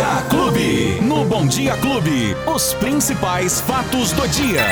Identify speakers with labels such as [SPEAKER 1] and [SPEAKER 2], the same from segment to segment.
[SPEAKER 1] Dia Clube. No Bom Dia Clube, os principais fatos do dia.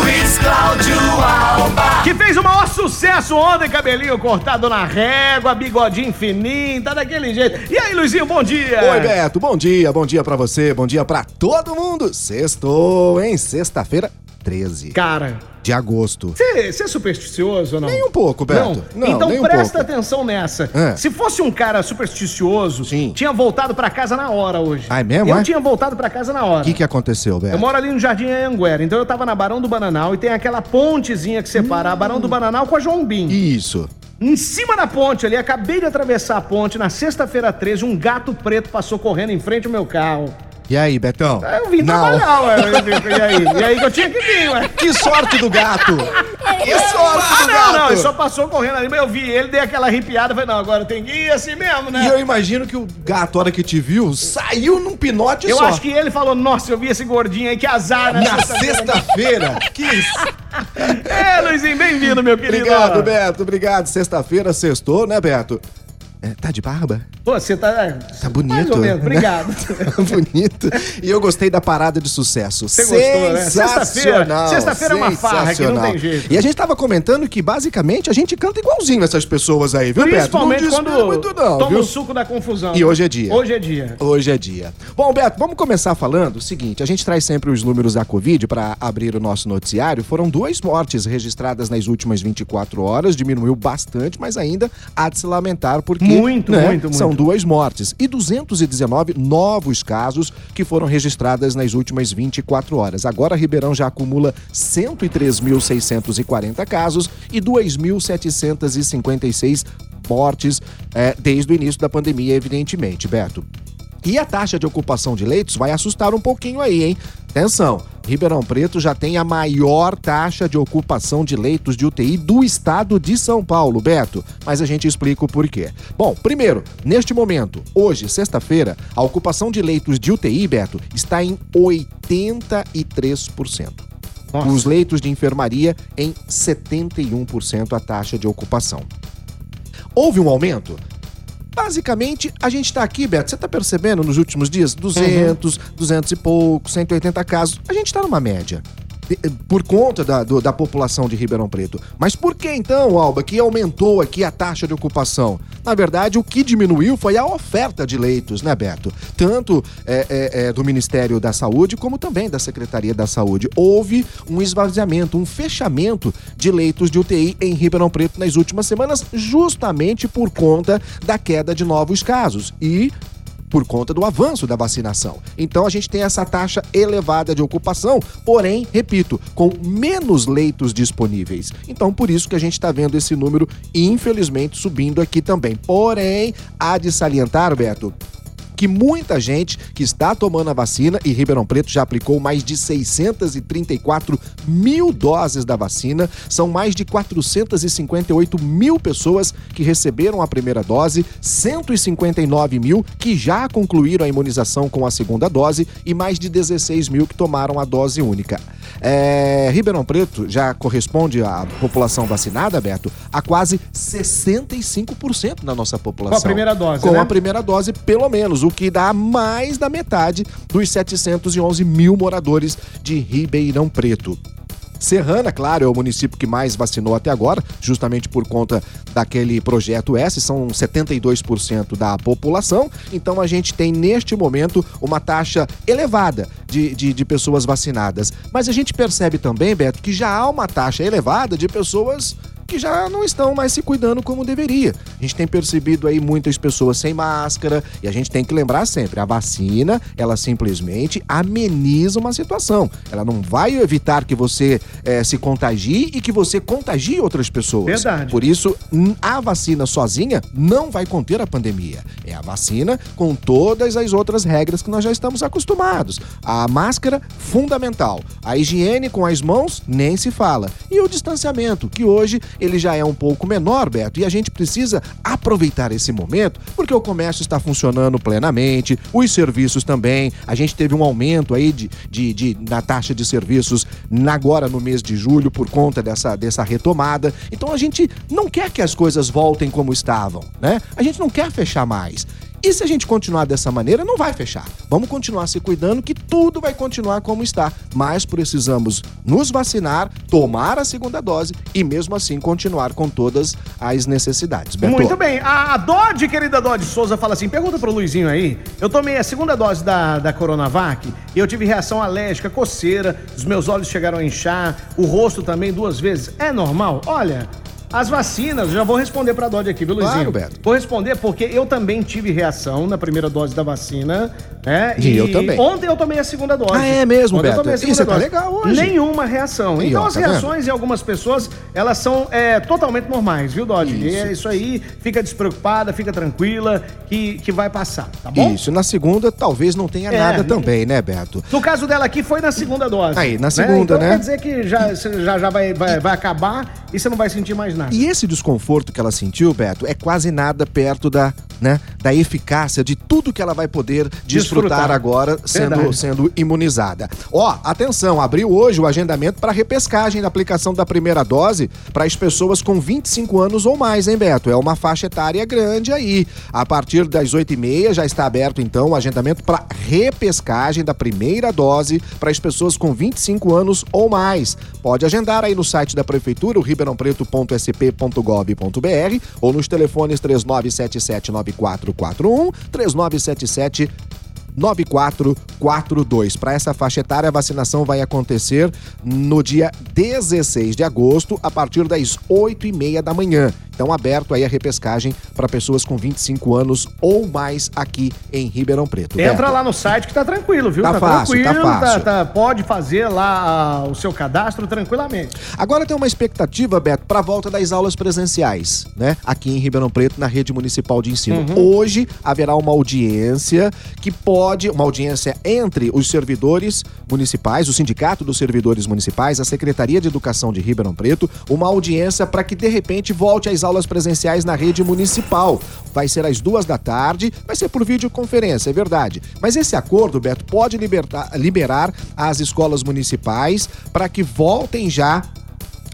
[SPEAKER 1] Luiz Cláudio Alba.
[SPEAKER 2] Que fez o maior sucesso ontem, cabelinho cortado na régua, bigodinho fininho, tá daquele jeito. E aí, Luizinho, bom dia.
[SPEAKER 3] Oi, Beto, bom dia, bom dia pra você, bom dia pra todo mundo. Sextou, hein? Sexta-feira, 13
[SPEAKER 2] Cara,
[SPEAKER 3] de agosto.
[SPEAKER 2] você é supersticioso ou não?
[SPEAKER 3] Nem um pouco, Beto.
[SPEAKER 2] Não?
[SPEAKER 3] Não,
[SPEAKER 2] então
[SPEAKER 3] um
[SPEAKER 2] presta
[SPEAKER 3] pouco.
[SPEAKER 2] atenção nessa.
[SPEAKER 3] É.
[SPEAKER 2] Se fosse um cara supersticioso,
[SPEAKER 3] Sim.
[SPEAKER 2] tinha voltado pra casa na hora hoje.
[SPEAKER 3] Ah, é mesmo,
[SPEAKER 2] Eu
[SPEAKER 3] é?
[SPEAKER 2] tinha voltado pra casa na hora.
[SPEAKER 3] O que, que aconteceu, Beto?
[SPEAKER 2] Eu moro ali no Jardim Anhanguera, então eu tava na Barão do Bananal e tem aquela pontezinha que separa a Barão do Bananal com a João Bim.
[SPEAKER 3] Isso.
[SPEAKER 2] Em cima da ponte ali, acabei de atravessar a ponte, na sexta-feira 13, um gato preto passou correndo em frente ao meu carro.
[SPEAKER 3] E aí, Betão?
[SPEAKER 2] Eu vim
[SPEAKER 3] Não.
[SPEAKER 2] trabalhar, ué. E aí? E aí que eu tinha que vir, ué.
[SPEAKER 3] Que sorte do gato! Que sorte
[SPEAKER 2] Ah,
[SPEAKER 3] do
[SPEAKER 2] não, não, ele
[SPEAKER 3] gato!
[SPEAKER 2] só passou correndo ali, mas eu vi ele, dei aquela arrepiada, falei, não, agora tem que ir assim mesmo, né?
[SPEAKER 3] E eu imagino que o gato, a hora que te viu, saiu num pinote
[SPEAKER 2] Eu
[SPEAKER 3] só.
[SPEAKER 2] acho que ele falou, nossa, eu vi esse gordinho aí, que azar, né?
[SPEAKER 3] Na sexta-feira. que isso?
[SPEAKER 2] É, Luizinho, bem-vindo, meu querido.
[SPEAKER 3] Obrigado, Beto. Obrigado. Sexta-feira, sextou, né, Beto? É, tá de barba?
[SPEAKER 2] Pô, você tá...
[SPEAKER 3] Tá bonito.
[SPEAKER 2] Mais ou menos, obrigado.
[SPEAKER 3] bonito. E eu gostei da parada de sucesso.
[SPEAKER 2] Você gostou, né? Sexta-feira- sexta-feira é uma farra que não tem jeito.
[SPEAKER 3] E a gente tava comentando que, basicamente, a gente canta igualzinho essas pessoas aí, viu, Beto?
[SPEAKER 2] Principalmente
[SPEAKER 3] não
[SPEAKER 2] quando
[SPEAKER 3] muito não,
[SPEAKER 2] toma
[SPEAKER 3] viu?
[SPEAKER 2] o suco da confusão.
[SPEAKER 3] E hoje é dia.
[SPEAKER 2] Hoje é dia.
[SPEAKER 3] Hoje é dia. Bom, Beto, vamos começar falando o seguinte: a gente traz sempre os números da Covid para abrir o nosso noticiário. Foram duas mortes registradas nas últimas 24 horas, diminuiu bastante, mas ainda há de se lamentar porque
[SPEAKER 2] Muito,
[SPEAKER 3] né,
[SPEAKER 2] muito, muito.
[SPEAKER 3] são duas mortes e 219 novos casos que foram registradas nas últimas 24 horas. Agora Ribeirão já acumula 103.640 casos e 2.756 mortes eh, desde o início da pandemia, evidentemente, Beto. E a taxa de ocupação de leitos vai assustar um pouquinho aí, hein? Atenção, Ribeirão Preto já tem a maior taxa de ocupação de leitos de UTI do estado de São Paulo, Beto. Mas a gente explica o porquê. Bom, primeiro, neste momento, hoje, sexta-feira, a ocupação de leitos de UTI, Beto, está em 83%.
[SPEAKER 2] Nossa.
[SPEAKER 3] Os leitos de enfermaria em 71% a taxa de ocupação. Houve um aumento? Basicamente, a gente tá aqui, Beto, você tá percebendo nos últimos dias? 200, 200 e pouco, 180 casos. A gente tá numa média. Por conta da, do- da população de Ribeirão Preto. Mas por que então, Alba, que aumentou aqui a taxa de ocupação? Na verdade, o que diminuiu foi a oferta de leitos, né, Beto? Tanto é, é, é, do Ministério da Saúde, como também da Secretaria da Saúde. Houve um esvaziamento, um fechamento de leitos de UTI em Ribeirão Preto nas últimas semanas, justamente por conta da queda de novos casos. E por conta do avanço da vacinação. Então a gente tem essa taxa elevada de ocupação, porém, repito, com menos leitos disponíveis. Então por isso que a gente está vendo esse número, infelizmente, subindo aqui também. Porém, há de salientar, Beto, que muita gente que está tomando a vacina e Ribeirão Preto já aplicou mais de 634 mil doses da vacina. São mais de 458 mil pessoas que receberam a primeira dose, 159 mil que já concluíram a imunização com a segunda dose e mais de 16 mil que tomaram a dose única. É, Ribeirão Preto já corresponde à população vacinada, Beto, a quase 65% da nossa população.
[SPEAKER 2] Com a primeira dose,
[SPEAKER 3] Com
[SPEAKER 2] né?
[SPEAKER 3] a primeira dose, pelo menos, o que dá mais da metade dos 711 mil moradores de Ribeirão Preto. Serrana, claro, é o município que mais vacinou até agora, justamente por conta daquele projeto S, são 72% da população. Então a gente tem neste momento uma taxa elevada de, de, de pessoas vacinadas. Mas a gente percebe também, Beto, que já há uma taxa elevada de pessoas que já não estão mais se cuidando como deveria. A gente tem percebido aí muitas pessoas sem máscara e a gente tem que lembrar sempre, a vacina, ela simplesmente ameniza uma situação. Ela não vai evitar que você eh, se contagie e que você contagie outras pessoas.
[SPEAKER 2] Verdade.
[SPEAKER 3] Por isso, a vacina sozinha não vai conter a pandemia. É a vacina com todas as outras regras que nós já estamos acostumados. A máscara, fundamental. A higiene com as mãos, nem se fala. E o distanciamento, que hoje ele já é um pouco menor, Beto, e a gente precisa aproveitar esse momento, porque o comércio está funcionando plenamente, os serviços também. A gente teve um aumento aí de, de, de- na taxa de serviços agora no mês de julho por conta dessa, dessa retomada. Então a gente não quer que as coisas voltem como estavam, né? A gente não quer fechar mais. E se a gente continuar dessa maneira, não vai fechar. Vamos continuar se cuidando que tudo vai continuar como está. Mas precisamos nos vacinar, tomar a segunda dose e mesmo assim continuar com todas as necessidades.
[SPEAKER 2] Beto. Muito bem. A Dodge, querida Dodge Souza, fala assim: pergunta pro Luizinho aí. Eu tomei a segunda dose da, da Coronavac e eu tive reação alérgica, coceira, os meus olhos chegaram a inchar, o rosto também duas vezes. É normal? Olha, as vacinas, já vou responder pra Dodge aqui, viu, Luizinho? Claro, Beto. Vou responder porque eu também tive reação na primeira dose da vacina, né?
[SPEAKER 3] E, e eu também.
[SPEAKER 2] Ontem eu tomei a segunda dose. Ah,
[SPEAKER 3] é mesmo,
[SPEAKER 2] ontem
[SPEAKER 3] Beto?
[SPEAKER 2] Eu tomei a segunda Isso tá dose. tá legal hoje. Nenhuma reação. E então ó, as tá reações vendo? em algumas pessoas, elas são é, totalmente normais, viu, Dodge? Isso. E é isso aí, fica despreocupada, fica tranquila, que, que vai passar, tá bom?
[SPEAKER 3] Isso, na segunda talvez não tenha é, nada também, né, Beto?
[SPEAKER 2] No caso dela aqui foi na segunda dose.
[SPEAKER 3] Aí, na segunda, né? Então
[SPEAKER 2] né? quer dizer que já, já, já vai, vai, vai acabar e você não vai sentir mais nada.
[SPEAKER 3] E esse desconforto que ela sentiu, Beto, é quase nada perto da, né, da eficácia de tudo que ela vai poder desfrutar, desfrutar agora sendo, sendo imunizada. Ó, atenção, abriu hoje o agendamento para repescagem da aplicação da primeira dose para as pessoas com 25 anos ou mais, hein, Beto? É uma faixa etária grande aí. A partir das 8h30 já está aberto, então, o agendamento para repescagem da primeira dose para as pessoas com 25 anos ou mais. Pode agendar aí no site da Prefeitura, o ribeirãopreto.sp.gov.br ou nos telefones 39779441, 3977 9442. Para essa faixa etária, a vacinação vai acontecer no dia 16 de agosto, a partir das 8 e meia da manhã. Então, aberto aí a repescagem para pessoas com 25 anos ou mais aqui em Ribeirão Preto.
[SPEAKER 2] Entra Beto. lá no site que tá tranquilo, viu?
[SPEAKER 3] Tá, tá fácil, tá tranquilo, tá fácil.
[SPEAKER 2] Tá, tá, pode fazer lá o seu cadastro tranquilamente.
[SPEAKER 3] Agora tem uma expectativa, Beto, para a volta das aulas presenciais, né? Aqui em Ribeirão Preto, na rede municipal de ensino. Uhum. Hoje haverá uma audiência que pode, uma audiência entre os servidores municipais, o Sindicato dos Servidores Municipais, a Secretaria de Educação de Ribeirão Preto, uma audiência para que de repente volte às aulas presenciais na rede municipal. Vai ser às duas da tarde, vai ser por videoconferência, é verdade. Mas esse acordo, Beto, pode libertar, liberar as escolas municipais para que voltem já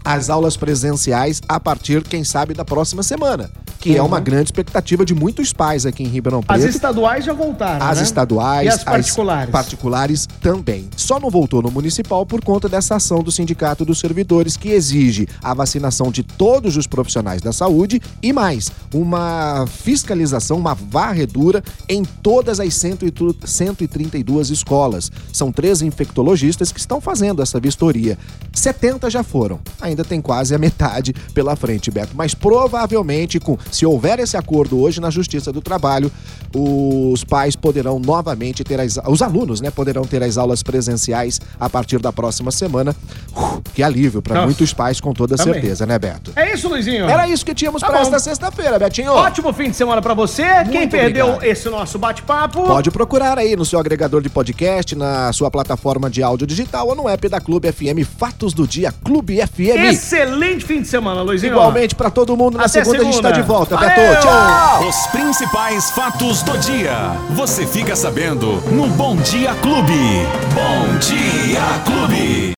[SPEAKER 3] às aulas presenciais a partir, quem sabe, da próxima semana que uhum. é uma uhum. grande expectativa de muitos pais aqui em Ribeirão Preto.
[SPEAKER 2] As estaduais já voltaram,
[SPEAKER 3] As
[SPEAKER 2] né?
[SPEAKER 3] estaduais. E
[SPEAKER 2] as particulares.
[SPEAKER 3] As particulares também. Só não voltou no municipal por conta dessa ação do Sindicato dos Servidores, que exige a vacinação de todos os profissionais da saúde e mais, uma fiscalização, uma varredura em todas as 132 escolas. São três infectologistas que estão fazendo essa vistoria. 70 já foram. Ainda tem quase a metade pela frente, Beto. Mas provavelmente com se houver esse acordo hoje na Justiça do Trabalho, os pais poderão novamente ter as. Os alunos, né? Poderão ter as aulas presenciais a partir da próxima semana. Uh, que alívio para muitos pais, com toda Também. certeza, né, Beto?
[SPEAKER 2] É isso, Luizinho.
[SPEAKER 3] Era isso que tínhamos tá para esta sexta-feira, Betinho.
[SPEAKER 2] Ótimo fim de semana para você. Muito Quem perdeu obrigado. esse nosso bate-papo.
[SPEAKER 3] Pode procurar aí no seu agregador de podcast, na sua plataforma de áudio digital ou no app da Clube FM. Fatos do Dia Clube FM.
[SPEAKER 2] Excelente fim de semana, Luizinho.
[SPEAKER 3] Igualmente para todo mundo. Na segunda, segunda, a gente tá de volta, Valeu. Beto. Tchau.
[SPEAKER 1] Os principais fatos do dia. Você fica sabendo no Bom Dia Clube. Bom Dia Clube.